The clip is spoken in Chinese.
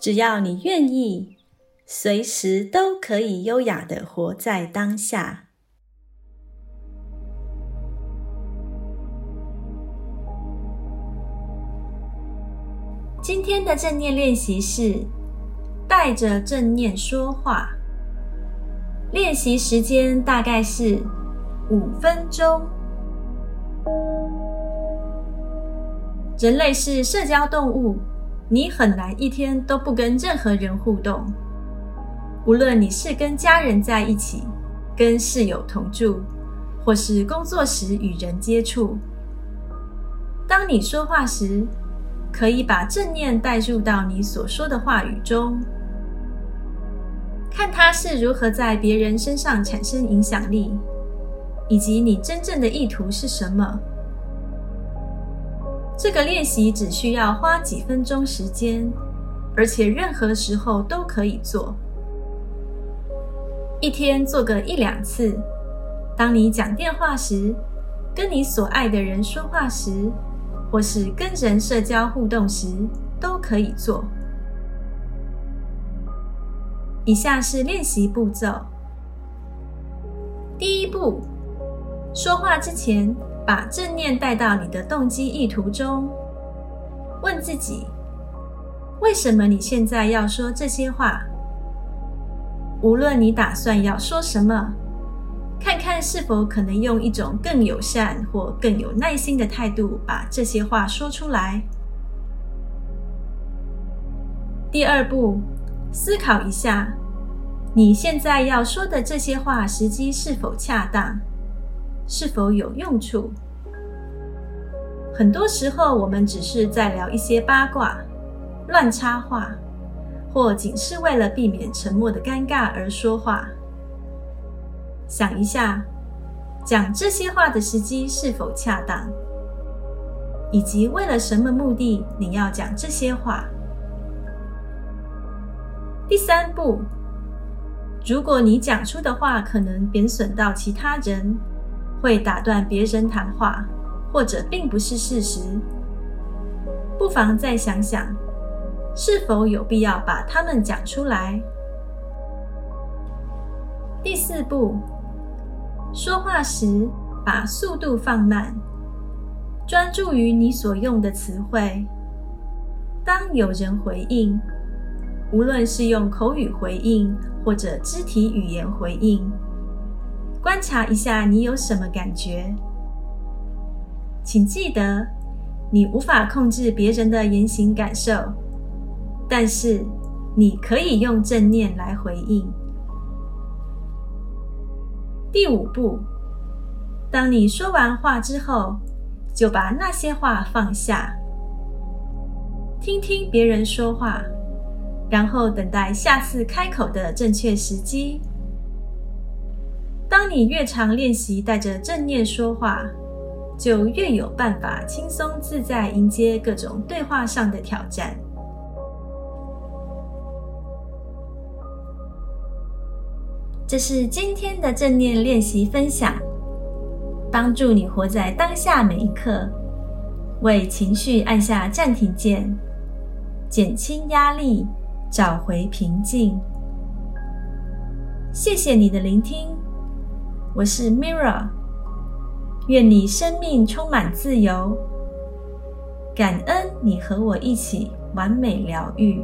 只要你愿意，随时都可以优雅的活在当下。今天的正念练习是带着正念说话。练习时间大概是五分钟。人类是社交动物，你很难一天都不跟任何人互动。无论你是跟家人在一起、跟室友同住，或是工作时与人接触，当你说话时，可以把正念带入到你所说的话语中，看它是如何在别人身上产生影响力，以及你真正的意图是什么。这个练习只需要花几分钟时间，而且任何时候都可以做。一天做个一两次。当你讲电话时，跟你所爱的人说话时，或是跟人社交互动时，都可以做。以下是练习步骤：第一步，说话之前。把正念带到你的动机意图中，问自己：为什么你现在要说这些话？无论你打算要说什么，看看是否可能用一种更友善或更有耐心的态度把这些话说出来。第二步，思考一下，你现在要说的这些话时机是否恰当？是否有用处？很多时候，我们只是在聊一些八卦、乱插话，或仅是为了避免沉默的尴尬而说话。想一下，讲这些话的时机是否恰当，以及为了什么目的你要讲这些话。第三步，如果你讲出的话可能贬损到其他人。会打断别人谈话，或者并不是事实，不妨再想想，是否有必要把它们讲出来。第四步，说话时把速度放慢，专注于你所用的词汇。当有人回应，无论是用口语回应或者肢体语言回应。观察一下，你有什么感觉？请记得，你无法控制别人的言行感受，但是你可以用正念来回应。第五步，当你说完话之后，就把那些话放下，听听别人说话，然后等待下次开口的正确时机。当你越常练习带着正念说话，就越有办法轻松自在迎接各种对话上的挑战。这是今天的正念练习分享，帮助你活在当下每一刻，为情绪按下暂停键，减轻压力，找回平静。谢谢你的聆听。我是 Mira，愿你生命充满自由，感恩你和我一起完美疗愈。